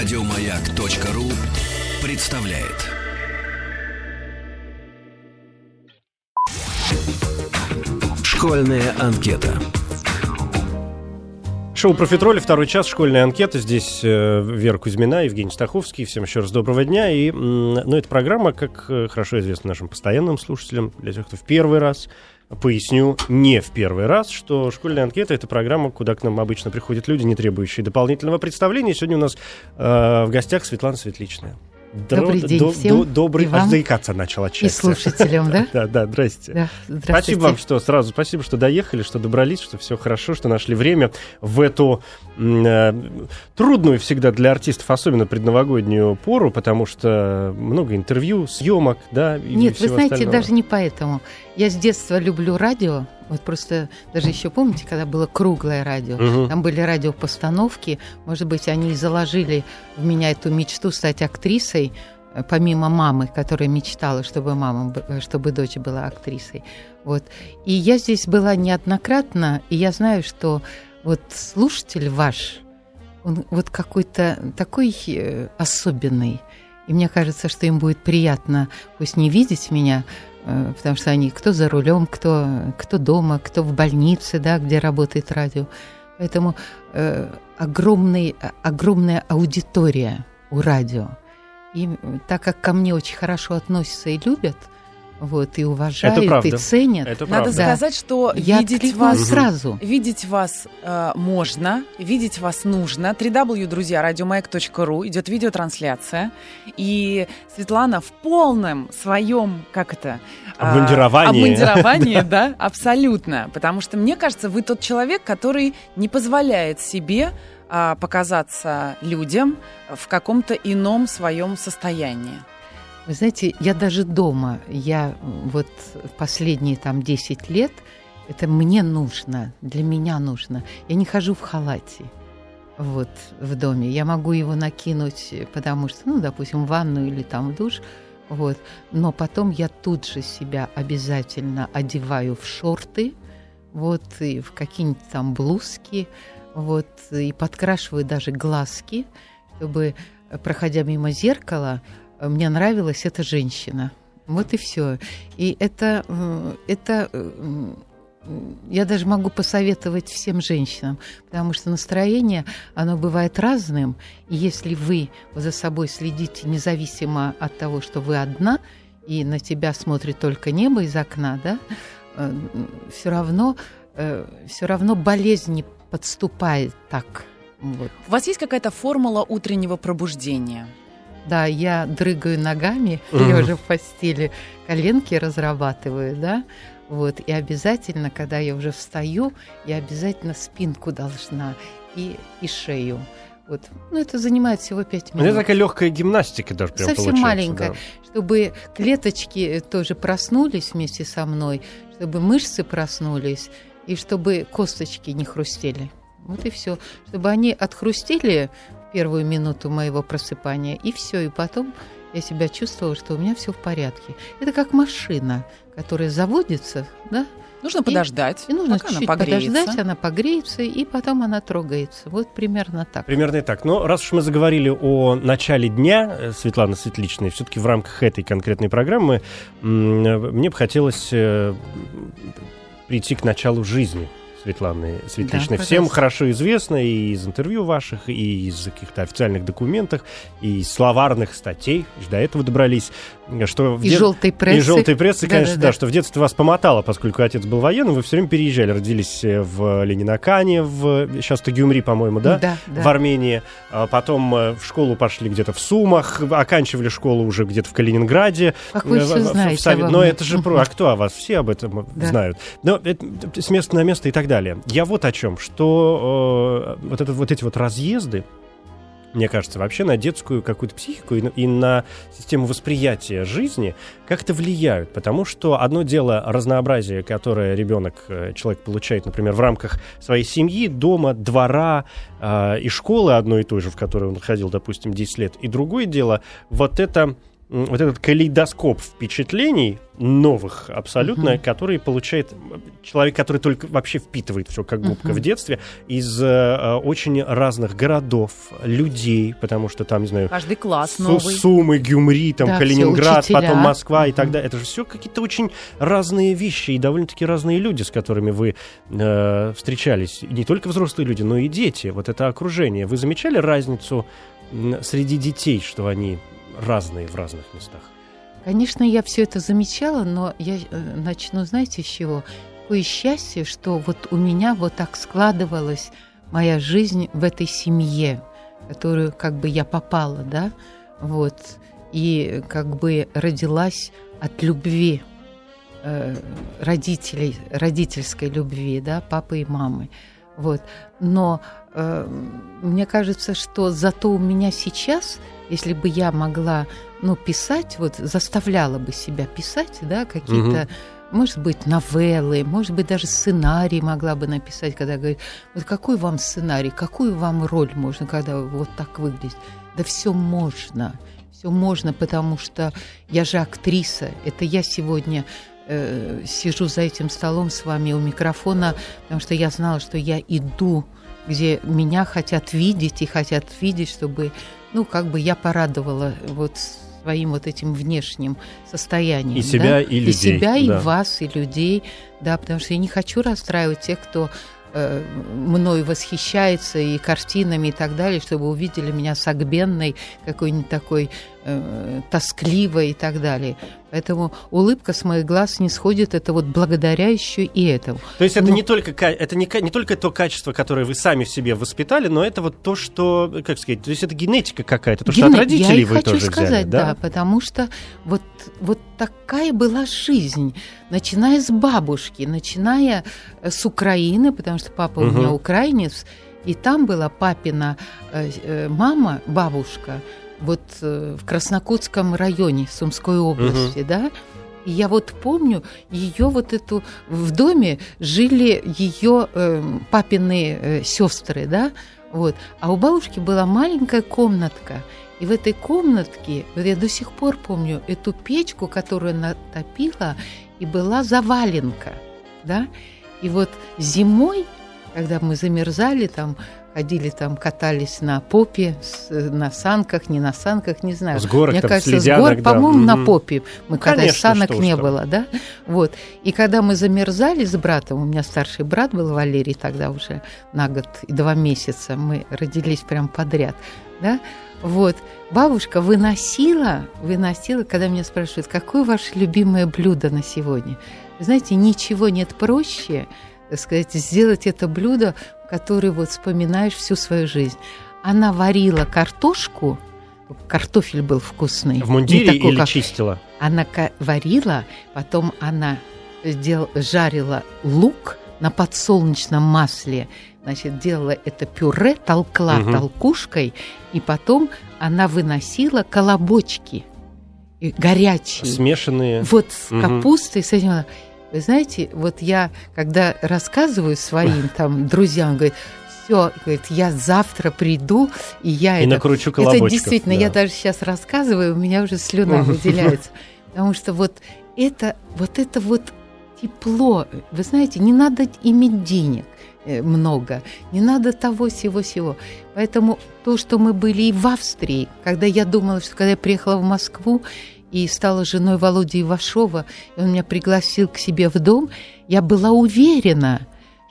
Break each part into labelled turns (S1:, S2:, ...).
S1: Радиомаяк.ру представляет. Школьная анкета.
S2: Шоу «Профитроли», второй час, школьная анкета. Здесь э, Вера Кузьмина, Евгений Стаховский. Всем еще раз доброго дня. И, ну, эта программа, как э, хорошо известно нашим постоянным слушателям, для тех, кто в первый раз, поясню, не в первый раз, что школьная анкета — это программа, куда к нам обычно приходят люди, не требующие дополнительного представления. Сегодня у нас э, в гостях Светлана Светличная.
S3: Добрый день всем.
S2: добрый,
S3: И вам.
S2: аж заикаться начал
S3: И
S2: отчасти.
S3: слушателям, да?
S2: Да, да, здрасте.
S3: Да, здравствуйте.
S2: Спасибо вам, что сразу, спасибо, что доехали, что добрались, что все хорошо, что нашли время в эту э, трудную всегда для артистов, особенно предновогоднюю пору, потому что много интервью, съемок, да, и
S3: Нет, вы знаете,
S2: остального.
S3: даже не поэтому. Я с детства люблю радио. Вот просто даже еще помните, когда было круглое радио,
S2: Мгм.
S3: там были радиопостановки. Может быть, они и заложили в меня эту мечту стать актрисой, э, помимо мамы, которая мечтала, чтобы мама, э, чтобы дочь была актрисой. Вот. И я здесь была неоднократно, и я знаю, что вот слушатель ваш, он вот какой-то такой э, особенный. И мне кажется, что им будет приятно, пусть не видеть меня, потому что они кто за рулем, кто, кто дома, кто в больнице, да, где работает радио. Поэтому э, огромный, а- огромная аудитория у радио. И так как ко мне очень хорошо относятся и любят, вот, и уважают, и
S2: правда.
S3: ценят,
S2: Это
S4: Надо
S2: правда.
S4: сказать, что
S3: я
S4: видеть вас,
S3: сразу.
S4: видеть вас э, можно, видеть вас нужно. www, друзья, радиомаяк.ру идет видеотрансляция. И Светлана в полном своем, как это? а,
S2: Обмундировании.
S4: обмундировании, да, абсолютно. Потому что, мне кажется, вы тот человек, который не позволяет себе а, показаться людям в каком-то ином своем состоянии.
S3: Вы знаете, я даже дома, я вот последние там 10 лет, это мне нужно, для меня нужно. Я не хожу в халате вот в доме. Я могу его накинуть, потому что, ну, допустим, в ванну или там в душ, вот. Но потом я тут же себя обязательно одеваю в шорты, вот, и в какие-нибудь там блузки, вот, и подкрашиваю даже глазки, чтобы, проходя мимо зеркала, мне нравилась эта женщина. Вот и все. И это, это я даже могу посоветовать всем женщинам, потому что настроение, оно бывает разным, и если вы за собой следите независимо от того, что вы одна, и на тебя смотрит только небо из окна, да, все равно, все равно болезнь не подступает так. Вот.
S4: У вас есть какая-то формула утреннего пробуждения?
S3: Да, я дрыгаю ногами, лежа в постели, коленки разрабатываю, да, вот, и обязательно, когда я уже встаю, я обязательно спинку должна и, и шею. Вот. Ну, это занимает всего 5
S2: У
S3: минут.
S2: меня такая легкая гимнастика даже прям
S3: Совсем маленькая.
S2: да.
S3: Чтобы клеточки тоже проснулись вместе со мной, чтобы мышцы проснулись, и чтобы косточки не хрустели. Вот и все. Чтобы они отхрустели в первую минуту моего просыпания, и все. И потом я себя чувствовала, что у меня все в порядке. Это как машина, которая заводится, да,
S4: Нужно подождать,
S3: и нужно
S4: пока она
S3: чуть-чуть
S4: погреется.
S3: подождать, она погреется, и потом она трогается. Вот примерно так.
S2: Примерно и так. Но раз уж мы заговорили о начале дня э, Светланы Светличной, все-таки в рамках этой конкретной программы э, мне бы хотелось э, прийти к началу жизни Светланы Светличной.
S3: Да,
S2: Всем хорошо известно и из интервью ваших, и из каких-то официальных документах, и из словарных статей, до этого добрались, что в
S3: И
S2: дет-
S3: желтой прессы.
S2: и желтой прессы, конечно, да,
S3: Да-да-да.
S2: что в детстве вас помотало, поскольку отец был военным, вы все время переезжали, родились э, в Ленинакане, в сейчас Тагюмри, по-моему, да?
S3: Да, да.
S2: в Армении, а потом э, в школу пошли где-то в Сумах, оканчивали школу уже где-то в Калининграде.
S3: Как вы
S2: э,
S3: все
S2: в- в- в
S3: знаете
S2: Совет- Но это же про... А кто о вас? Все об этом
S3: Да.
S2: знают. Но это с места на место и так далее. Я вот о чем, что э, вот, это, вот эти вот разъезды, мне кажется, вообще на детскую какую-то психику и и на систему восприятия жизни как-то влияют. Потому что одно дело разнообразие, которое ребенок, э, человек получает, например, в рамках своей семьи, дома, двора э, и школы одной и той же, в которой он ходил, допустим, 10 лет. И другое дело, вот это вот этот калейдоскоп впечатлений новых абсолютно, uh-huh. которые получает человек, который только вообще впитывает все как губка uh-huh. в детстве из э, очень разных городов, людей, потому что там, не знаю,
S4: каждый класс Су- новый,
S2: Сумы, Гюмри, там да, Калининград, потом Москва uh-huh. и так далее. Это же все какие-то очень разные вещи и довольно-таки разные люди, с которыми вы э, встречались. Не только взрослые люди, но и дети. Вот это окружение. Вы замечали разницу среди детей, что они разные в разных местах?
S3: Конечно, я все это замечала, но я э, начну, знаете, с чего? Какое счастье, что вот у меня вот так складывалась моя жизнь в этой семье, которую как бы я попала, да, вот, и как бы родилась от любви э, родителей, родительской любви, да, папы и мамы. Вот. Но мне кажется, что зато у меня сейчас, если бы я могла ну, писать, вот заставляла бы себя писать, да, какие-то, угу. может быть, новеллы, может быть, даже сценарий могла бы написать, когда говорит, вот какой вам сценарий, какую вам роль можно, когда вот так выглядите. Да все можно, все можно, потому что я же актриса, это я сегодня э, сижу за этим столом с вами у микрофона, потому что я знала, что я иду, где меня хотят видеть и хотят видеть, чтобы, ну, как бы я порадовала вот своим вот этим внешним состоянием.
S2: И себя,
S3: да?
S2: и людей. И
S3: себя, да. и вас, и людей, да, потому что я не хочу расстраивать тех, кто э, мной восхищается и картинами и так далее, чтобы увидели меня сагбенной, какой-нибудь такой э, тоскливой и так далее. Поэтому улыбка с моих глаз не сходит, это вот благодаря еще и этому.
S2: То есть это, но... не, только, это не, не только то качество, которое вы сами в себе воспитали, но это вот то, что, как сказать, то есть это генетика какая-то, то, Гене... что от родителей Я
S3: вы хочу
S2: тоже
S3: сказать,
S2: взяли,
S3: да? да, потому что вот, вот такая была жизнь, начиная с бабушки, начиная э, с Украины, потому что папа угу. у меня украинец, и там была папина э, э, мама, бабушка, вот э, в Краснокутском районе Сумской области, угу. да, и я вот помню ее вот эту в доме жили ее э, папины э, сестры, да, вот, а у бабушки была маленькая комнатка, и в этой комнатке, вот я до сих пор помню эту печку, которую она топила, и была заваленка, да, и вот зимой, когда мы замерзали там ходили там, катались на попе, с, на санках, не на санках, не знаю.
S2: С горок,
S3: Мне
S2: там,
S3: кажется,
S2: с,
S3: гор,
S2: да.
S3: по-моему,
S2: угу.
S3: на попе мы
S2: ну,
S3: катались, санок не
S2: что.
S3: было, да? Вот. И когда мы замерзали с братом, у меня старший брат был Валерий тогда уже на год и два месяца, мы родились прям подряд, да? Вот. Бабушка выносила, выносила, когда меня спрашивают, какое ваше любимое блюдо на сегодня? Вы знаете, ничего нет проще, так сказать, сделать это блюдо, которое вот вспоминаешь всю свою жизнь. Она варила картошку, картофель был вкусный.
S2: В мундире такой, или как... чистила?
S3: Она варила, потом она дел... жарила лук на подсолнечном масле, значит, делала это пюре, толкла угу. толкушкой, и потом она выносила колобочки горячие.
S2: Смешанные.
S3: Вот с угу. капустой, с этим. Вы знаете, вот я, когда рассказываю своим там друзьям, говорит, все, говорит, я завтра приду, и я
S2: и
S3: это...
S2: накручу
S3: Это действительно, да. я даже сейчас рассказываю, у меня уже слюна выделяется. Потому что вот это, вот это вот тепло, вы знаете, не надо иметь денег э, много, не надо того всего-всего. Поэтому то, что мы были и в Австрии, когда я думала, что когда я приехала в Москву, и стала женой Володи Ивашова, и он меня пригласил к себе в дом, я была уверена,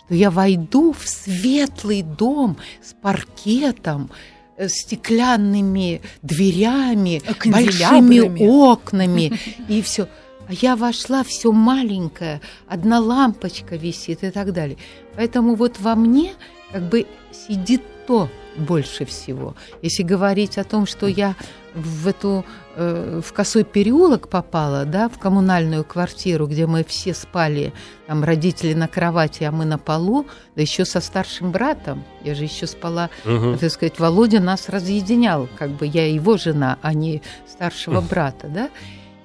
S3: что я войду в светлый дом с паркетом, э, стеклянными дверями, большими окнами и все. А я вошла, все маленькое, одна лампочка висит и так далее. Поэтому вот во мне как бы сидит то больше всего. Если говорить о том, что я в эту э, в косой переулок попала, да, в коммунальную квартиру, где мы все спали, там родители на кровати, а мы на полу, да еще со старшим братом. Я же еще спала, угу. так сказать, Володя нас разъединял, как бы я его жена, а не старшего брата, да.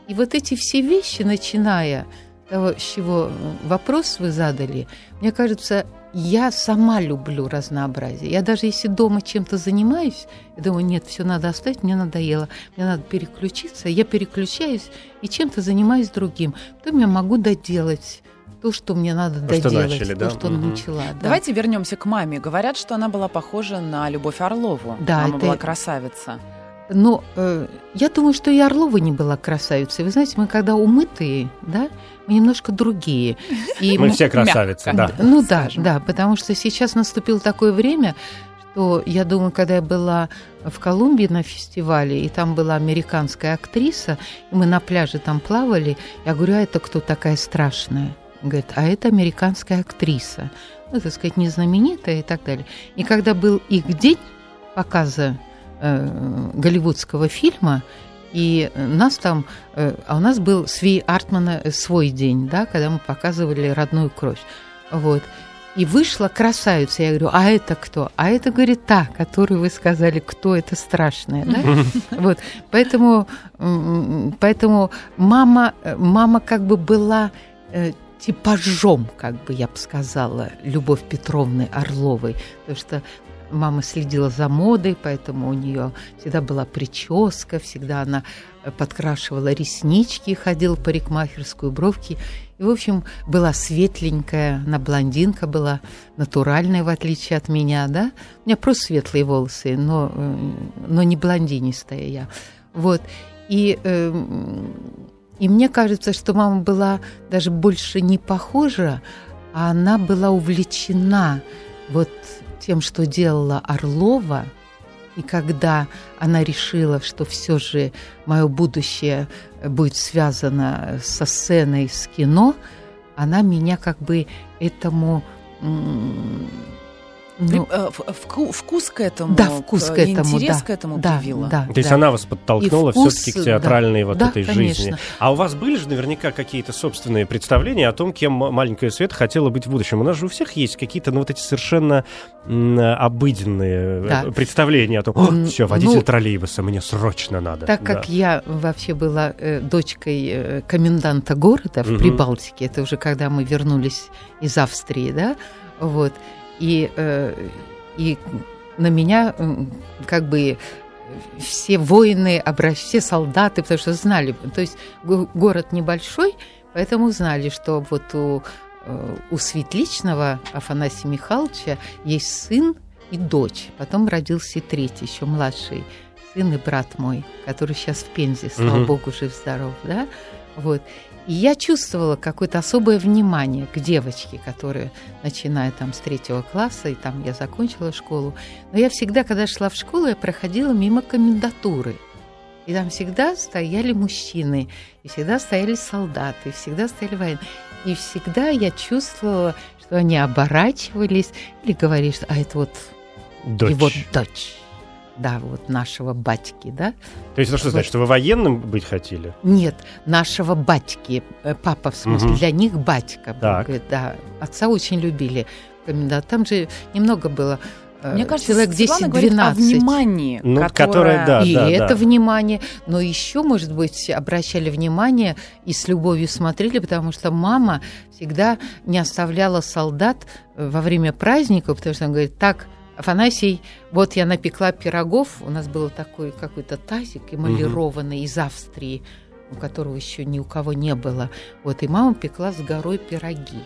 S3: И вот эти все вещи, начиная того, с чего вопрос вы задали, мне кажется, я сама люблю разнообразие. Я даже если дома чем-то занимаюсь, я думаю, нет, все надо оставить, мне надоело, мне надо переключиться. Я переключаюсь и чем-то занимаюсь другим. Потом я могу доделать то, что мне надо
S2: То, что
S3: доделать,
S2: начали,
S3: то,
S2: да?
S3: что
S2: Мгм.
S3: начала. да.
S4: Давайте вернемся к маме. Говорят, что она была похожа на Любовь Орлову.
S3: Да,
S4: Мама
S3: это-
S4: была красавица.
S3: Но э, я думаю, что и Орлова не была красавицей. Вы знаете, мы когда умытые, да, мы немножко другие. И
S2: Мы
S3: м-
S2: все красавицы,
S4: мягко.
S2: да.
S3: Ну да, да, потому что сейчас наступило такое время, что я думаю, когда я была в Колумбии на фестивале, и там была американская актриса, и мы на пляже там плавали, я говорю, а это кто такая страшная? Говорит, а это американская актриса. Ну, так сказать, не знаменитая и так далее. И когда был их день показа э, голливудского фильма, и нас там, э, а у нас был Сви Артмана э, свой день, да, когда мы показывали родную кровь. Вот. И вышла красавица. Я говорю, а это кто? А это, говорит, та, которую вы сказали, кто это страшная, да? Вот. Поэтому, поэтому мама, э, мама как бы была типажом, как бы я бы сказала, Любовь Петровны Орловой. Потому что мама следила за модой, поэтому у нее всегда была прическа, всегда она э, подкрашивала реснички, ходила в парикмахерскую, бровки. И, в общем, была светленькая, она блондинка была, натуральная, в отличие от меня, да? У меня просто светлые волосы, но, э, но не блондинистая я. Вот. И, эм, и мне кажется, что мама была даже больше не похожа, а она была увлечена вот тем, что делала Орлова. И когда она решила, что все же мое будущее будет связано со сценой, с кино, она меня как бы этому... ну,
S4: При- э, вку- вкус к этому,
S3: да, вкус к этому,
S4: интерес
S3: да,
S4: к этому
S3: да,
S4: привила.
S3: да,
S2: То есть
S3: да.
S2: она вас подтолкнула
S3: вкус,
S2: все-таки к театральной вот
S3: да,
S2: этой
S3: конечно.
S2: жизни. А у вас были же наверняка какие-то собственные представления о том, кем маленькая Света хотела быть в будущем. У нас же у всех есть какие-то, ну, вот эти совершенно обыденные э,
S3: Да.
S2: представления о том, все, водитель
S3: ну,
S2: троллейбуса, мне срочно надо.
S3: Так
S2: Да.
S3: как я вообще была э, дочкой э, коменданта города в
S2: Мгм.
S3: Прибалтике, это уже когда мы вернулись из Австрии, да, вот, и, э, и на меня как бы все воины, все солдаты, потому что знали, то есть го- город небольшой, поэтому знали, что вот у, э, у Светличного Афанасия Михайловича есть сын и дочь. Потом родился и третий, еще младший сын и брат мой, который сейчас в Пензе, слава
S2: Мгм.
S3: богу, жив-здоров, да, вот. И я чувствовала какое-то особое внимание к девочке, которая, начиная там с третьего класса, и там я закончила школу. Но я всегда, когда шла в школу, я проходила мимо комендатуры. И там всегда стояли мужчины, и всегда стояли солдаты, и всегда стояли военные. И всегда я чувствовала, что они оборачивались или говорили, что а это вот
S2: Дочь.
S3: его дочь. Да, вот нашего батьки, да?
S2: То есть это что значит, что вы военным быть хотели?
S3: Нет, нашего батьки, э, папа в смысле,
S2: Мгм.
S3: для них батька.
S2: Так.
S3: Говорит, да, отца очень любили. комендант. Там же немного было. э,
S4: Мне кажется,
S3: человек
S4: Светлана говорит о
S3: 10-12.
S4: внимании,
S2: Ну,
S4: которое...
S2: которое, да.
S3: и это
S2: да.
S3: внимание, но еще, может быть, обращали внимание и с любовью смотрели, потому что мама всегда не оставляла солдат э, во время праздника, потому что она говорит, так, Афанасий, вот я напекла пирогов, у нас был такой какой-то тазик эмалированный из Австрии, у которого еще ни у кого не было. Вот, и мама пекла с горой пироги.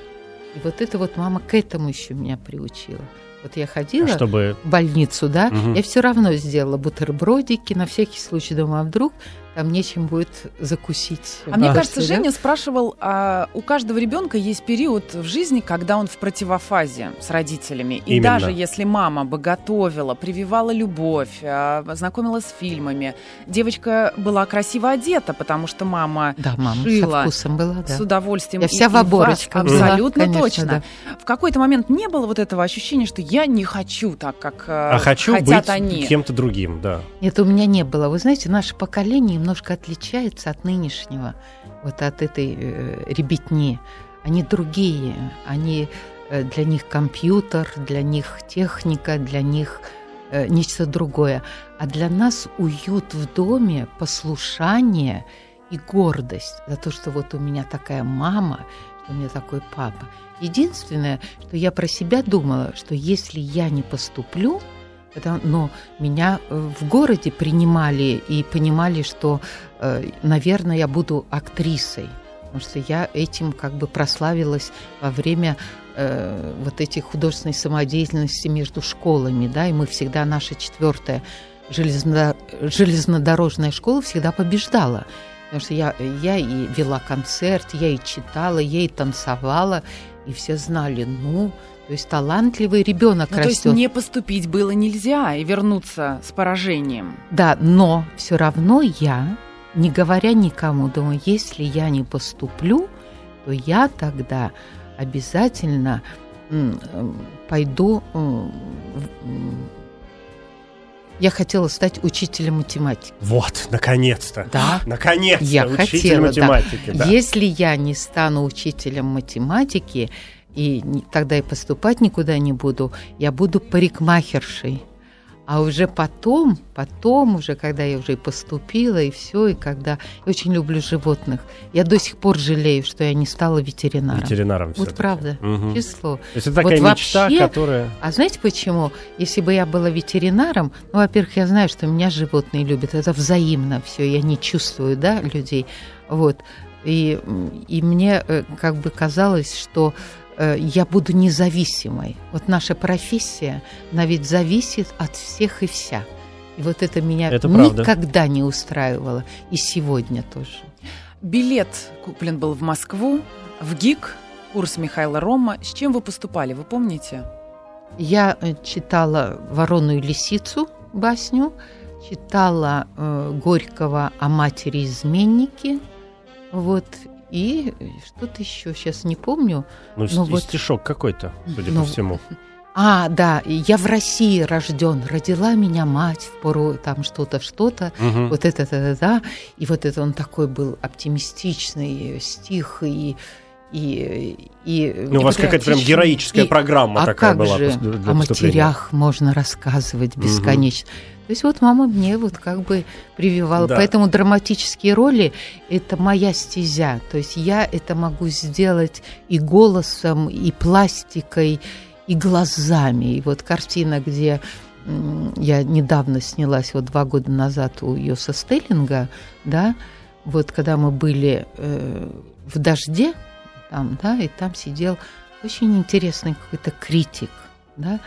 S3: И вот это вот мама к этому еще меня приучила. Вот я ходила
S2: А Чтобы...
S3: в больницу, да,
S2: Мгм.
S3: я все равно сделала бутербродики, на всякий случай, думаю, а вдруг там нечем будет закусить.
S4: А мне кажется? Женя спрашивал, а у каждого ребенка есть период в жизни, когда он в противофазе с родителями. И
S2: Именно.
S4: даже если мама бы готовила, прививала любовь, а, знакомила с фильмами, девочка была красиво одета, потому что мама
S3: Да, мама
S4: шила
S3: со вкусом была, да.
S4: с удовольствием.
S3: Я вся
S4: и
S3: в оборочках была,
S4: Абсолютно
S3: конечно,
S4: точно.
S3: да.
S4: В какой-то момент не было вот этого ощущения, что я не хочу так, как э,
S2: А хочу
S4: хотят
S2: быть
S4: они.
S2: кем-то другим, да.
S3: Нет, у меня не было. Вы знаете, наше поколение немножко отличается от нынешнего, вот от этой э, ребятни. Они другие, они э, для них компьютер, для них техника, для них э, нечто другое. А для нас уют в доме, послушание и гордость за то, что вот у меня такая мама, что у меня такой папа. Единственное, что я про себя думала, что если я не поступлю, но меня э, в городе принимали и понимали, что, э, наверное, я буду актрисой, потому что я этим как бы прославилась во время э, вот этой художественной самодеятельности между школами, да, и мы всегда, наша четвертая железно, железнодорожная школа всегда побеждала. Потому что я, я и вела концерт, я и читала, я и танцевала, и все знали, ну, то есть талантливый ребенок
S4: ну,
S3: растет.
S4: То есть не поступить было нельзя и вернуться с поражением.
S3: Да, но все равно я, не говоря никому, думаю, если я не поступлю, то я тогда обязательно пойду я хотела стать учителем математики.
S2: Вот, наконец-то.
S3: Да.
S2: Наконец-то.
S3: Я
S2: учитель
S3: хотела,
S2: математики.
S3: Да.
S2: Да.
S3: Если я не стану учителем математики, и тогда и поступать никуда не буду, я буду парикмахершей. А уже потом, потом уже, когда я уже и поступила, и все, и когда... Я очень люблю животных. Я до сих пор жалею, что я не стала ветеринаром.
S2: Ветеринаром
S3: Вот правда,
S2: угу.
S3: число.
S2: То есть это такая
S3: вот
S2: мечта,
S3: вообще,
S2: которая...
S3: А знаете почему? Если бы я была ветеринаром, ну, во-первых, я знаю, что меня животные любят. Это взаимно все. Я не чувствую, да, людей. Вот. И, и мне э, как бы казалось, что я буду независимой. Вот наша профессия, она ведь зависит от всех и вся. И вот это меня
S2: это
S3: никогда
S2: правда.
S3: не устраивало. И сегодня тоже.
S4: Билет куплен был в Москву, в ГИК, курс Михаила Рома. С чем вы поступали, вы помните?
S3: Я э, читала «Ворону и лисицу» басню, читала э, Горького о матери-изменнике, вот, и что-то еще, сейчас не помню.
S2: Ну, и
S3: вот-
S2: стишок какой-то, судя
S3: Ну,
S2: по всему.
S3: А, да, я в России рожден, родила меня мать в пору там что-то, что-то,
S2: Мгм.
S3: вот это, да, да, и вот это он такой был оптимистичный стих и и, и
S2: Ну, у вас какая-то прям героическая
S3: И-
S2: программа
S3: а
S2: такая
S3: как
S2: была
S3: же
S2: для
S3: о матерях можно рассказывать бесконечно. То есть вот мама мне вот как бы прививала.
S2: Да.
S3: Поэтому драматические роли – это моя стезя. То есть я это могу сделать и голосом, и пластикой, и глазами. И вот картина, где я недавно снялась, вот два года назад у Йоса Стеллинга, да, вот когда мы были э, в дожде, там, да, и там сидел очень интересный какой-то критик, да.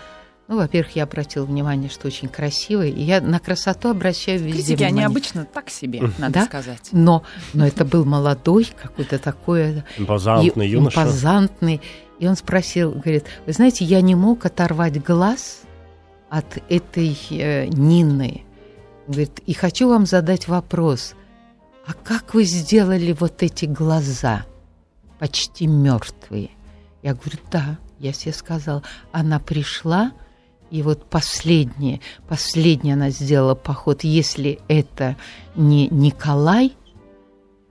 S3: Ну, во-первых, я обратила внимание, что очень красивый, и я на красоту обращаю везде
S4: Критики, они
S3: внимание.
S4: обычно так себе, надо
S3: Да?
S4: сказать.
S3: Но, но это был молодой какой-то такой
S2: Импозантный
S3: и-
S2: юноша.
S3: импозантный. И он спросил, говорит, вы знаете, я не мог оторвать глаз от этой э, Нины. Говорит, и хочу вам задать вопрос. А как вы сделали вот эти глаза, почти мертвые? Я говорю, да, я себе сказала. Она пришла, и вот последнее, последнее она сделала поход. Если это не Николай,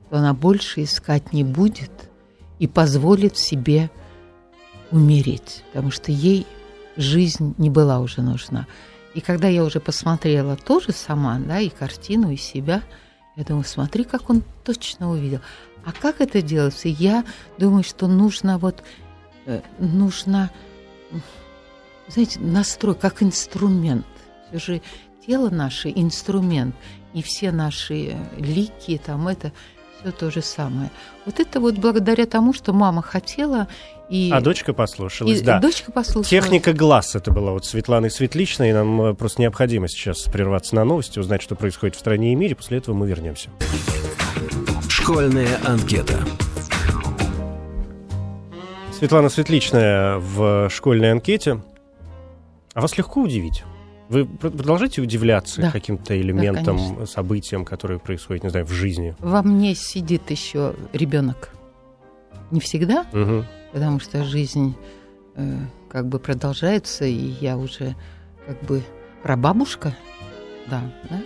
S3: то она больше искать не будет и позволит себе умереть, потому что ей жизнь не была уже нужна. И когда я уже посмотрела тоже сама, да, и картину, и себя, я думаю, смотри, как он точно увидел. А как это делается? Я думаю, что нужно вот, э, нужно, знаете, настрой, как инструмент. Все же тело наше инструмент, и все наши лики, там это, все то же самое. Вот это вот благодаря тому, что мама хотела, и,
S2: А дочка послушалась,
S3: и
S2: да.
S3: дочка послушала.
S2: Техника глаз это была вот Светланы Светличной. и Нам э, просто необходимо сейчас прерваться на новости, узнать, что происходит в стране и мире. После этого мы вернемся.
S1: Школьная анкета.
S2: Светлана Светличная в школьной анкете. А вас легко удивить? Вы пр- продолжаете удивляться
S3: Да.
S2: каким-то элементам,
S3: конечно.
S2: событиям, которые происходят, не знаю, в жизни?
S3: Во мне сидит еще ребенок. Не всегда,
S2: Мгм.
S3: потому что жизнь э, как бы продолжается, и я уже как бы прабабушка, да, да,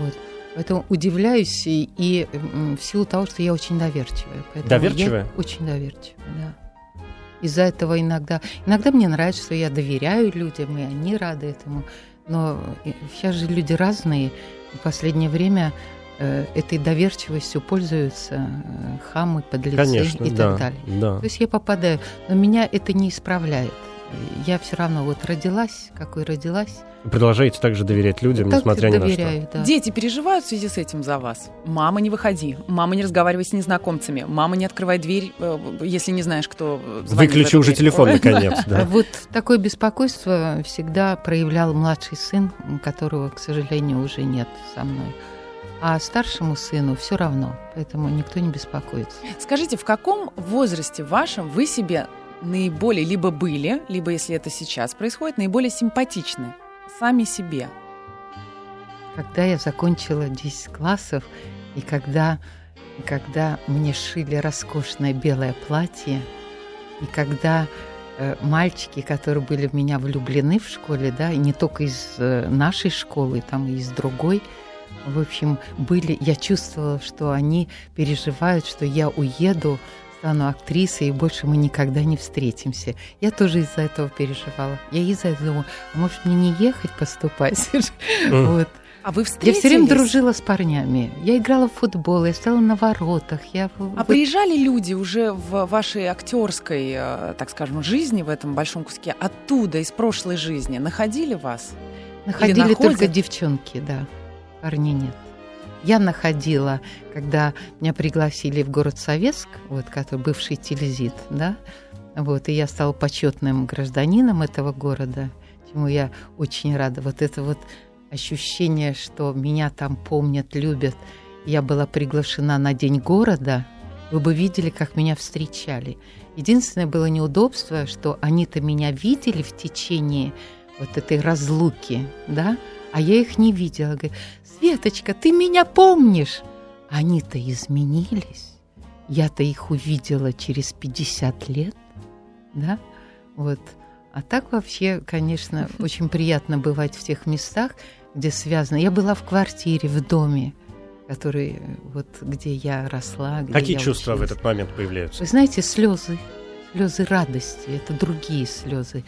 S3: вот. Поэтому удивляюсь и, в силу того, что я очень доверчивая.
S2: Доверчивая?
S3: очень доверчивая, да. Из-за этого иногда... Иногда мне нравится, что я доверяю людям, и они рады этому. Но э, сейчас же люди разные. В последнее время э, этой доверчивостью пользуются э, хамы, подлецы
S2: Конечно,
S3: и
S2: да,
S3: так далее.
S2: да.
S3: То есть я попадаю, но меня это не исправляет. Я все равно вот родилась, какой родилась.
S2: Продолжаете также доверять людям,
S3: так
S2: несмотря ни на что.
S3: доверяю, да.
S4: Дети переживают в связи с этим за вас? Мама, не выходи. Мама, не разговаривай с незнакомцами. Мама, не открывай дверь, э, если не знаешь, кто звонит в
S2: Выключи уже
S4: дверь.
S2: телефон, наконец. Да.
S3: Вот такое беспокойство всегда проявлял младший сын, которого, к сожалению, уже нет со мной. А старшему сыну все равно, поэтому никто не беспокоится.
S4: Скажите, в каком возрасте вашем вы себе наиболее либо были, либо, если это сейчас происходит, наиболее симпатичны сами себе?
S3: Когда я закончила 10 классов, и когда, когда мне шили роскошное белое платье, и когда э, мальчики, которые были в меня влюблены в школе, да, и не только из э, нашей школы, там и из другой, в общем, были, я чувствовала, что они переживают, что я уеду, стану актрисой, и больше мы никогда не встретимся. Я тоже из-за этого переживала. Я из-за этого думала, а может мне не ехать поступать? Вот.
S4: А вы
S3: Я
S4: встретились?
S3: все время дружила с парнями. Я играла в футбол, я стояла на воротах. Я
S4: А приезжали люди уже в вашей актерской, э, так скажем, жизни в этом большом куске оттуда, из прошлой жизни, находили вас?
S3: находили только девчонки, да. Парней нет. Я находила, когда меня пригласили в город Советск, вот, который бывший Телезит, да, вот, и я стала почетным гражданином этого города, чему я очень рада. Вот это вот ощущение, что меня там помнят, любят. Я была приглашена на День города, вы бы видели, как меня встречали. Единственное было неудобство, что они-то меня видели в течение вот этой разлуки, да, а я их не видела. Говорю, Светочка, ты меня помнишь? Они-то изменились. Я-то их увидела через 50 лет, да, вот. А так вообще, конечно, очень приятно бывать в тех местах, где связано. Я была в квартире, в доме, который, вот, где я росла. где
S2: Какие
S3: я
S2: чувства в
S3: училась.
S2: этот момент появляются?
S3: Вы знаете, слезы, слезы радости, это другие слезы.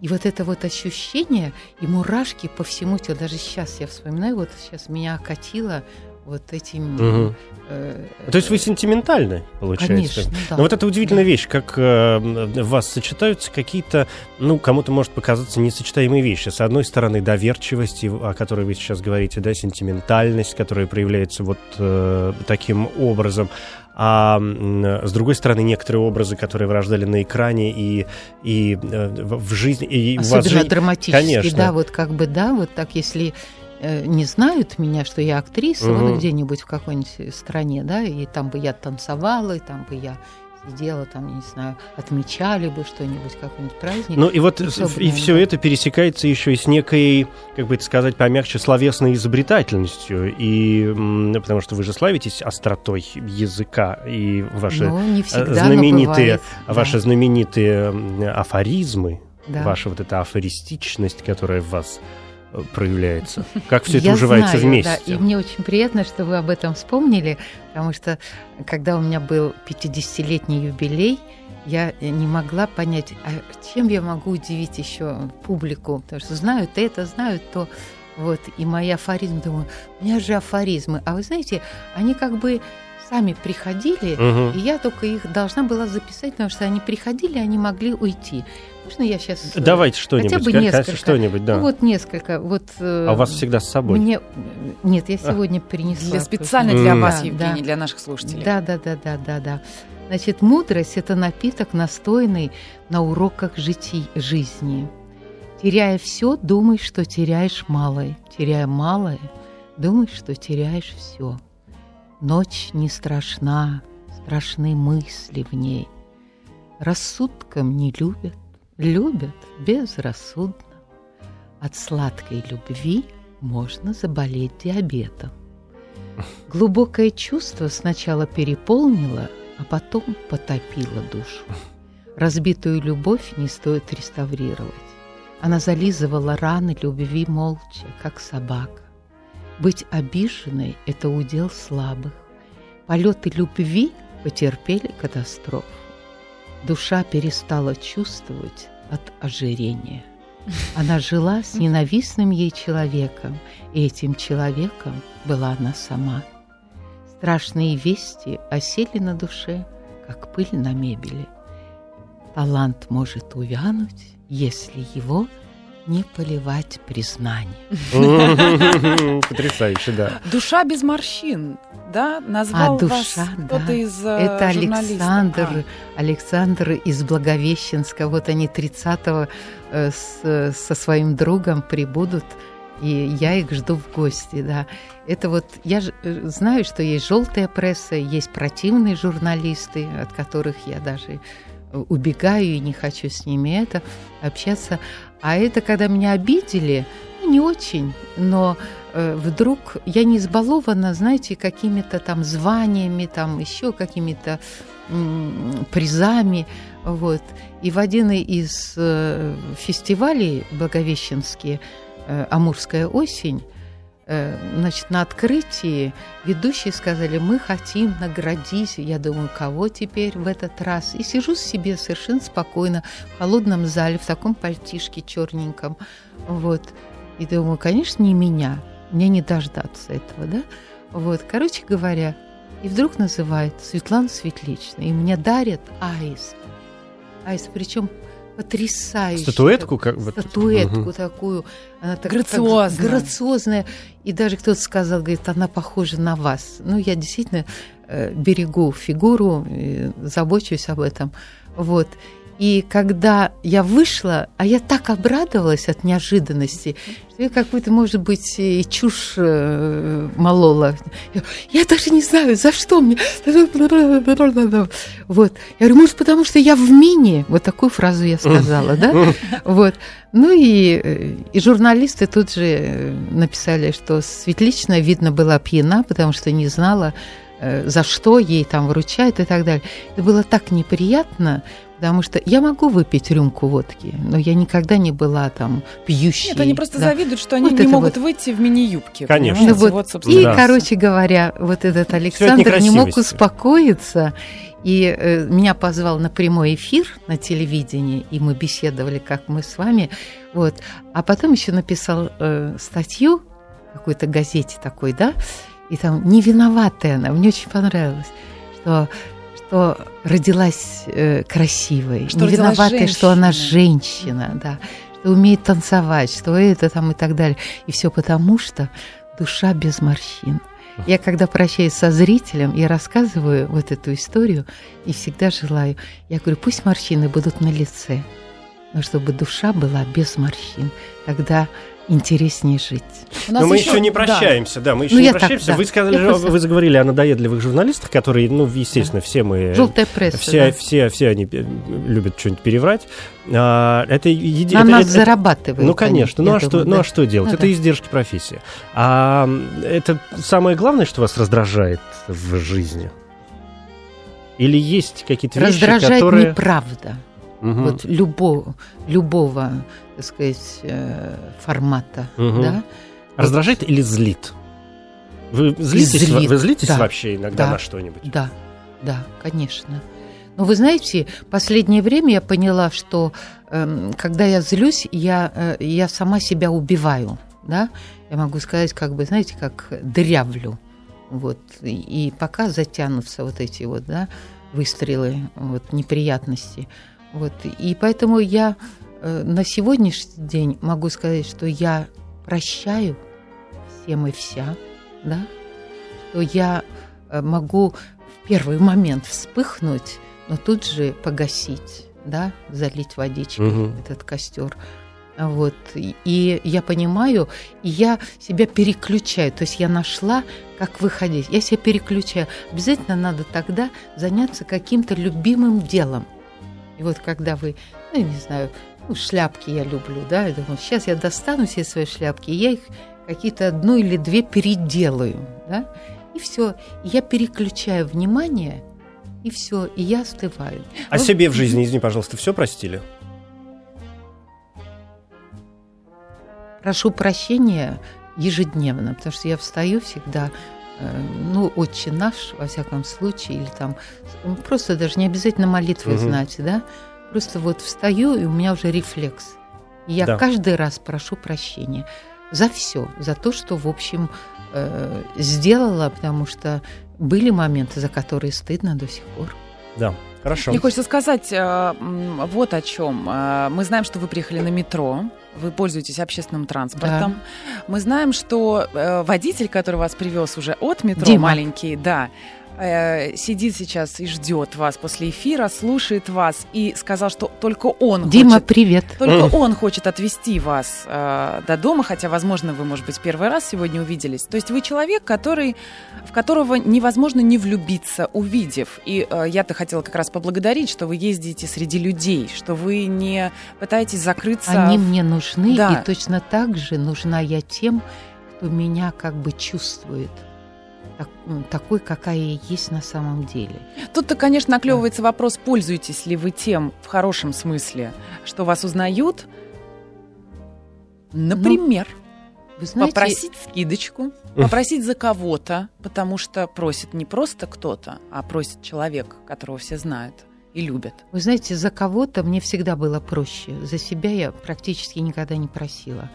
S3: И вот это вот ощущение и мурашки по всему телу. Даже сейчас я вспоминаю, вот сейчас меня окатило вот этим...
S2: Мгм.
S3: э,
S2: То есть вы сентиментальны, получается?
S3: Конечно, да.
S2: Но вот это удивительная вещь, как э, в вас сочетаются какие-то, ну, кому-то может показаться несочетаемые вещи. С одной стороны, доверчивость, о которой вы сейчас говорите, да, сентиментальность, которая проявляется вот э, таким образом. А с другой стороны, некоторые образы, которые вы рождали на экране и, и э, в жизни... И вас
S3: Особенно
S2: же-
S3: драматически,
S2: Конечно.
S3: да, вот как бы, да, вот так, если э, не знают меня, что я актриса,
S2: Мгм.
S3: вот где-нибудь в какой-нибудь стране, да, и там бы я танцевала, и там бы я сидела, там, я не знаю, отмечали бы что-нибудь, какой-нибудь праздник.
S2: Ну и вот
S3: Особенно,
S2: и все
S3: да.
S2: это пересекается еще и с некой, как бы это сказать, помягче, словесной изобретательностью. И потому что вы же славитесь остротой языка и ваши
S3: Ну, но
S2: знаменитые,
S3: бывает, да,
S2: ваши знаменитые м, афоризмы,
S3: да.
S2: ваша вот эта афористичность, которая в вас э, проявляется. Как все это
S3: Я
S2: уживается
S3: знаю,
S2: вместе?
S3: Да, и мне очень приятно, что вы об этом вспомнили, потому что когда у меня был 50-летний юбилей, я не могла понять, а чем я могу удивить еще публику, потому что знают это, знают то. Вот, и мои афоризмы, думаю, у меня же афоризмы. А вы знаете, они как бы сами приходили,
S2: Мгм.
S3: и я только их должна была записать, потому что они приходили, они могли уйти. Можно я сейчас...
S2: Давайте что-нибудь,
S3: бы
S2: как-
S3: несколько.
S2: что-нибудь, да.
S3: Ну, вот несколько. Вот, э,
S2: а у вас всегда с собой?
S3: мне нет, я сегодня принесла.
S4: Для, специально для
S2: М.
S4: вас, Евгений,
S3: да.
S4: для наших слушателей.
S3: Да, да, да, да, да, да. Значит, мудрость это напиток, настойный на уроках жити- жизни. Теряя все, думай, что теряешь малое. Теряя малое, думай, что теряешь все. Ночь не страшна, страшны мысли в ней. Рассудком не любят, любят безрассудно. От сладкой любви можно заболеть диабетом. Глубокое чувство сначала переполнило, а потом потопило душу. Разбитую любовь не стоит реставрировать. Она зализывала раны любви молча, как собака. Быть обиженной – это удел слабых. Полеты любви потерпели катастрофу. Душа перестала чувствовать от ожирения. Она жила с ненавистным ей человеком, и этим человеком была она сама. Страшные вести осели на душе, как пыль на мебели. Талант может увянуть, если его не поливать признанием.
S2: Потрясающе, да.
S4: Душа без морщин, да? Назвал
S3: а душа,
S4: вас
S3: да.
S4: из э,
S3: Это. Александр, Александр из Благовещенска. Вот они 30-го э, с, со своим другом прибудут, и я их жду в гости, да. Это вот, я ж, э, знаю, что есть желтая пресса, есть противные журналисты, от которых я даже убегаю и не хочу с ними это общаться. А это когда меня обидели, ну, не очень, но э, вдруг я не избалована, знаете, какими-то там званиями, там еще какими-то призами, вот. И в один из э, фестивалей благовещенские э, «Амурская осень» значит, на открытии ведущие сказали, мы хотим наградить, я думаю, кого теперь в этот раз. И сижу себе совершенно спокойно в холодном зале, в таком пальтишке черненьком, вот. И думаю, конечно, не меня, мне не дождаться этого, да. Вот, короче говоря, и вдруг называют Светлана Светлична, и мне дарят аист. Аист, причем потрясающую.
S2: Статуэтку? Как, вот.
S3: Статуэтку
S2: Мгм.
S3: такую. Она так,
S4: Грациозная.
S3: так грациозная. И даже кто-то сказал, говорит, она похожа на вас. Ну, я действительно э, берегу фигуру, забочусь об этом. Вот. И когда я вышла, а я так обрадовалась от неожиданности, что я какую-то, может быть, и чушь э, молола. Я, даже не знаю, за что мне. Вот. Я говорю, может, потому что я в мини. Вот такую фразу я сказала, да? Вот. Ну и, э, и журналисты тут же э, написали, что Светличная, видно, была пьяна, потому что не знала, за что ей там вручают и так далее. Это было так неприятно, потому что я могу выпить рюмку водки, но я никогда не была там пьющей.
S4: Нет, они просто
S3: да.
S4: завидуют, что они
S3: Вот
S4: не
S3: это
S4: могут
S3: вот.
S4: выйти в мини-юбке.
S2: Конечно.
S3: Ну вот,
S4: вот, собственно,
S3: И,
S2: Да.
S3: короче говоря, вот этот Александр не мог успокоиться. И э, меня позвал на прямой эфир на телевидении, и мы беседовали, как мы с вами. Вот. А потом еще написал э, статью в какой-то газете такой, да, и там не виноватая она, мне очень понравилось, что что родилась э, красивой,
S4: Что
S3: не
S4: родилась
S3: виноватая, что она женщина, да, что умеет танцевать, что это там и так далее. И все потому, что душа без морщин. Я когда прощаюсь со зрителем, я рассказываю вот эту историю и всегда желаю. Я говорю, пусть морщины будут на лице, но чтобы душа была без морщин. Тогда интереснее жить.
S2: Но мы
S4: еще-
S2: еще не прощаемся, да, мы еще
S3: Ну,
S2: не
S3: так,
S2: прощаемся.
S3: да.
S2: Вы сказали,
S3: Я просто-
S2: вы заговорили о надоедливых журналистах, которые, ну, естественно, все мы...
S3: Желтая пресса.
S2: Все,
S3: да.
S2: все, все они э, любят что-нибудь переврать. А, это еди-
S3: На
S2: это-
S3: нас
S2: это-
S3: зарабатывают.
S2: Ну, конечно.
S3: они,
S2: Ну а, что, ну, а что делать?
S3: Ну,
S2: это
S3: да.
S2: издержки профессии. А это самое главное, что вас раздражает в жизни? Или есть какие-то вещи,
S3: Раздражает
S2: которые...
S3: неправда.
S2: Мгм.
S3: Вот любого, любого, так сказать, э, формата.
S2: Мгм.
S3: Да?
S2: Раздражает или злит? Вы злитесь,
S3: злит,
S2: вы злитесь
S3: да.
S2: вообще иногда
S3: Да.
S2: на что-нибудь?
S3: Да, да, конечно. Но вы знаете, последнее время я поняла, что эм, когда я злюсь, я, э, я сама себя убиваю, да? Я могу сказать, как бы, знаете, как дырявлю. Вот. И, и пока затянутся вот эти вот, да, выстрелы, вот, неприятности. Вот. И поэтому я э, на сегодняшний день могу сказать, что я прощаю всем и вся, да? Что я э, могу в первый момент вспыхнуть, но тут же погасить, да, залить водичкой
S2: Мгм.
S3: этот костер. Вот. И я понимаю, и я себя переключаю. То есть я нашла, как выходить. Я себя переключаю. Обязательно надо тогда заняться каким-то любимым делом. И вот когда вы, ну, не знаю, ну, шляпки я люблю, да, я думаю, сейчас я достану себе свои шляпки, и я их какие-то одну или две переделаю, да, и все. Я переключаю внимание, и все, и я остываю.
S2: А
S3: Ну,
S2: себе в жизни, извини, пожалуйста, все простили?
S3: прошу прощения ежедневно, потому что я встаю всегда, ну, отче наш, во всяком случае, или там, м, просто даже не обязательно молитвы
S2: Мгм.
S3: знать, да, просто вот встаю, и у меня уже рефлекс. И я
S2: Да.
S3: каждый раз прошу прощения за все, за то, что, в общем, э, сделала, потому что были моменты, за которые стыдно до сих пор.
S2: Да, хорошо.
S4: Мне хочется сказать э, вот о чем. Э, мы знаем, что вы приехали на метро, вы пользуетесь общественным транспортом. Да. Мы знаем, что э, водитель, который вас привез уже от метро,
S3: Дима.
S4: маленький, да, э, сидит сейчас и ждет вас после эфира, слушает вас и сказал, что только он
S3: Дима,
S4: хочет,
S3: привет.
S4: только он хочет отвезти вас э, до дома, хотя, возможно, вы, может быть, первый раз сегодня увиделись. То есть вы человек, который, в которого невозможно не влюбиться, увидев. И э, я-то хотела как раз поблагодарить, что вы ездите среди людей, что вы не пытаетесь закрыться.
S3: Они мне нужны,
S4: Да.
S3: и точно так же нужна я тем, кто меня как бы чувствует. Так- такой, какая я есть на самом деле.
S4: Тут-то, конечно, наклевывается вопрос, пользуетесь ли вы тем в хорошем смысле, что вас узнают. Например,
S3: Вы знаете,
S4: попросить скидочку, попросить за кого-то, потому что просит не просто кто-то, а просит человек, которого все знают и любят.
S3: Вы знаете, за кого-то мне всегда было проще. За себя я практически никогда не просила.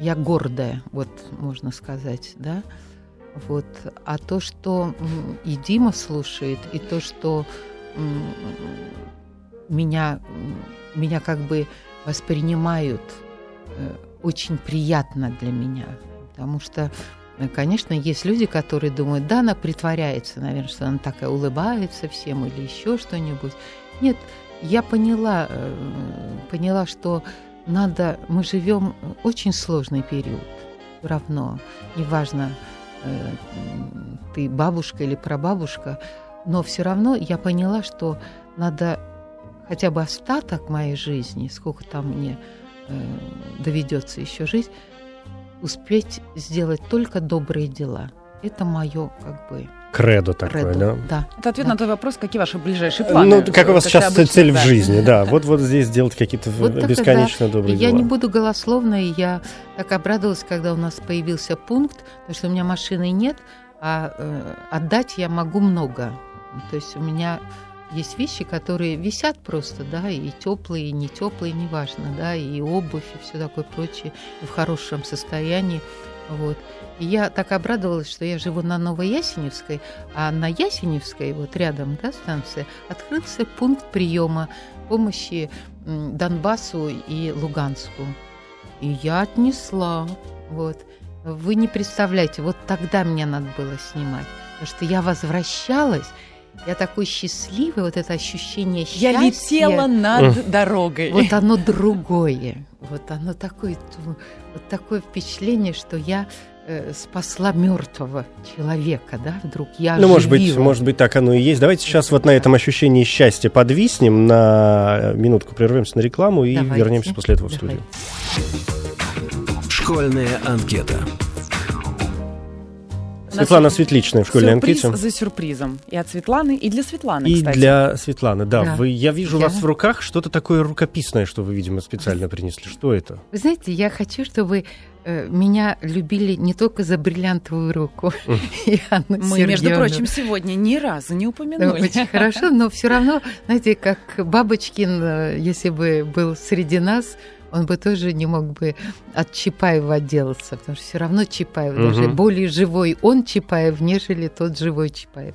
S3: Я гордая, вот можно сказать, да. Вот. А то, что и Дима слушает, и то, что меня, меня как бы воспринимают, э, очень приятно для меня. Потому что, э, конечно, есть люди, которые думают, да, она притворяется, наверное, что она такая улыбается всем или еще что-нибудь. Нет, я поняла, э, поняла, что надо, мы живем очень сложный период. Равно, неважно, ты бабушка или прабабушка, но все равно я поняла, что надо хотя бы остаток моей жизни, сколько там мне э, доведется еще жить, успеть сделать только добрые дела. Это мое как бы
S2: Кредо такое,
S3: кредо.
S2: да?
S3: Да.
S4: Это ответ
S3: Да.
S4: на твой вопрос, какие ваши ближайшие планы?
S2: Ну, как у вас сейчас
S4: обычно,
S2: цель в жизни, да. Вот вот здесь делать какие-то
S3: Вот
S2: бесконечно
S3: да.
S2: добрые
S3: И я
S2: дела.
S3: не буду голословной, я так обрадовалась, когда у нас появился пункт, потому что у меня машины нет, а э, отдать я могу много. То есть у меня есть вещи, которые висят просто, да, и теплые, и не теплые, неважно, да, и обувь, и все такое прочее, и в хорошем состоянии. Вот. И я так обрадовалась, что я живу на Новой Ясеневской, а на Ясеневской, вот рядом, да, станция, открылся пункт приема помощи Донбассу и Луганску. И я отнесла. Вот. Вы не представляете, вот тогда мне надо было снимать. Потому что я возвращалась, я такой счастливый, вот это ощущение счастья.
S4: Я летела над дорогой.
S3: Вот оно другое. Вот оно такое, вот такое впечатление, что я э, спасла мертвого человека, да, вдруг я
S2: Ну, может быть, может быть, так оно и есть. Давайте сейчас вот на этом ощущении счастья подвиснем, на минутку прервемся на рекламу и
S3: Давайте.
S2: вернемся после этого в студию.
S1: Школьная анкета.
S2: Светлана Светличная в школьной
S4: Сюрприз
S2: анкете.
S4: за сюрпризом. И от Светланы, и для Светланы,
S2: И
S4: кстати.
S2: для Светланы, да.
S3: Да.
S2: Вы, я вижу у
S3: Я-
S2: вас в руках что-то такое рукописное, что вы, видимо, специально принесли. Что это?
S3: Вы знаете, я хочу, чтобы э, меня любили не только за бриллиантовую руку.
S4: Мы, между прочим, сегодня ни разу не
S3: Да,
S4: упомянули.
S3: очень хорошо, но все равно, знаете, как Бабочкин, э, если бы был среди нас, он бы тоже не мог бы от Чапаева отделаться, потому что все равно Чапаев
S2: Мгм.
S3: даже более живой он Чапаев, нежели тот живой Чапаев.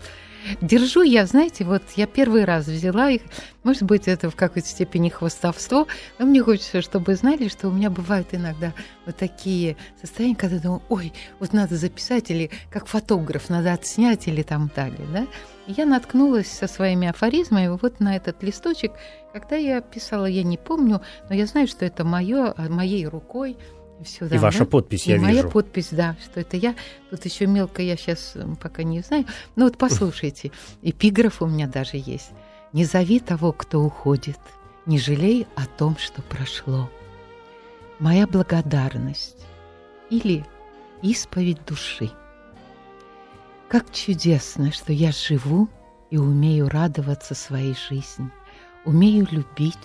S3: Держу я, знаете, вот я первый раз взяла их, может быть, это в какой-то степени хвостовство, но мне хочется, чтобы знали, что у меня бывают иногда вот такие состояния, когда думаю, ой, вот надо записать, или как фотограф, надо отснять, или там далее, да. Я наткнулась со своими афоризмами вот на этот листочек. Когда я писала, я не помню, но я знаю, что это мое, моей рукой. Всё,
S2: И ваша
S3: да?
S2: подпись,
S3: И
S2: я
S3: моя
S2: вижу.
S3: подпись, да, что это я. Тут еще мелко я сейчас пока не знаю. Ну вот послушайте, эпиграф у меня даже есть. «Не зови того, кто уходит, не жалей о том, что прошло. Моя благодарность или исповедь души. Как чудесно, что я живу и умею радоваться своей жизни, умею любить,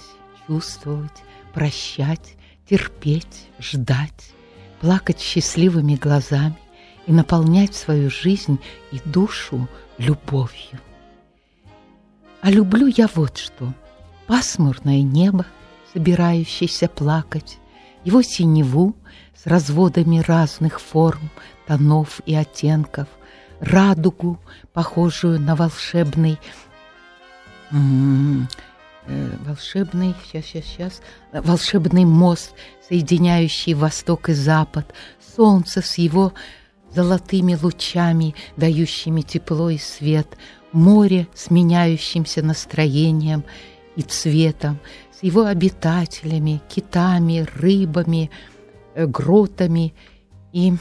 S3: чувствовать, прощать, терпеть, ждать, плакать счастливыми глазами и наполнять свою жизнь и душу любовью. А люблю я вот что. Пасмурное небо, собирающееся плакать, его синеву с разводами разных форм, тонов и оттенков, радугу, похожую на волшебный. Э, волшебный, сейчас, сейчас, сейчас, волшебный мост, соединяющий восток и запад, солнце с его золотыми лучами, дающими тепло и свет, море с меняющимся настроением и цветом, с его обитателями, китами, рыбами, э, гротами и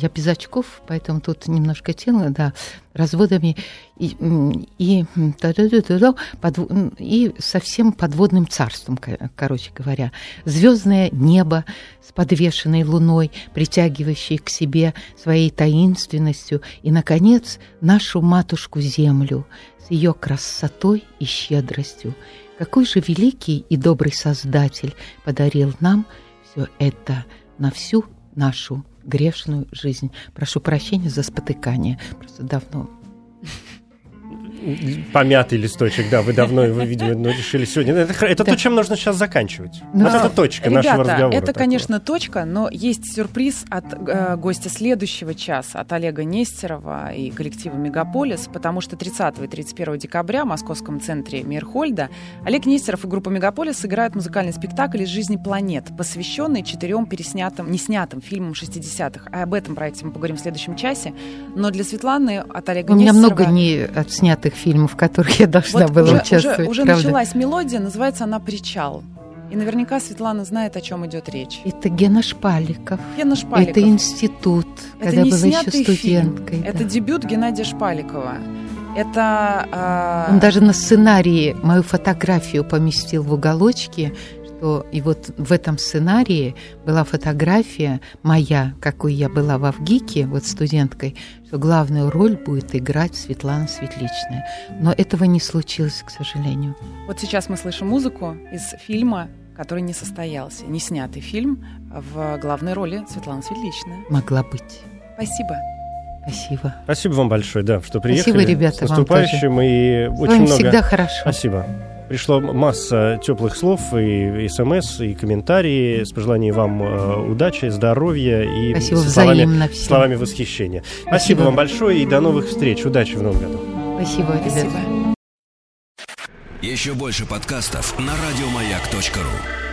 S3: я без очков, поэтому тут немножко тело, да, разводами и, и, и совсем подводным царством, короче говоря. Звездное небо с подвешенной луной, притягивающей к себе своей таинственностью, и, наконец, нашу матушку-землю с ее красотой и щедростью. Какой же великий и добрый Создатель подарил нам все это на всю нашу грешную жизнь. Прошу прощения за спотыкание. Просто давно
S2: помятый листочек, да, вы давно его, видимо, ну, решили сегодня. Это, это да. то, чем нужно сейчас заканчивать. Ну, вот это точка
S4: Ребята,
S2: нашего разговора.
S4: это, такого. конечно, точка, но есть сюрприз от э, гостя следующего часа, от Олега Нестерова и коллектива «Мегаполис», потому что 30 и 31 декабря в Московском центре Мирхольда Олег Нестеров и группа «Мегаполис» играют музыкальный спектакль из жизни планет, посвященный четырем переснятым, неснятым фильмам 60-х. А об этом проекте мы поговорим в следующем часе. Но для Светланы от Олега
S3: У
S4: Нестерова...
S3: меня много не отснятых фильмов, в которых я должна
S4: вот
S3: была
S4: уже,
S3: участвовать.
S4: Уже, уже
S3: правда.
S4: началась мелодия, называется она «Причал». И наверняка Светлана знает, о чем идет речь.
S3: Это Гена Шпаликов.
S4: Гена Шпаликов.
S3: Это институт,
S4: это
S3: когда была еще студенткой.
S4: Фильм.
S3: да.
S4: Это дебют Геннадия Шпаликова. Это... а,
S3: Он даже на сценарии мою фотографию поместил в уголочке, что и вот в этом сценарии была фотография моя, какой я была в Авгике, вот студенткой, что главную роль будет играть Светлана Светличная. Но этого не случилось, к сожалению.
S4: Вот сейчас мы слышим музыку из фильма, который не состоялся, не снятый фильм в главной роли Светлана Светличная.
S3: Могла быть.
S4: Спасибо.
S3: Спасибо.
S2: Спасибо вам большое, да, что приехали.
S3: Спасибо, ребята,
S2: С
S3: вам
S2: наступающим и
S3: С
S2: очень
S3: вами
S2: много...
S3: всегда хорошо.
S2: Спасибо. Пришло масса теплых слов и смс, и комментарии с пожеланием вам э, удачи, здоровья и
S3: Спасибо
S2: словами, словами восхищения. Спасибо.
S3: Спасибо.
S2: вам большое и до новых встреч. Удачи в новом году.
S3: Спасибо, ребята.
S4: Спасибо.
S1: Еще больше подкастов на радиомаяк.ру.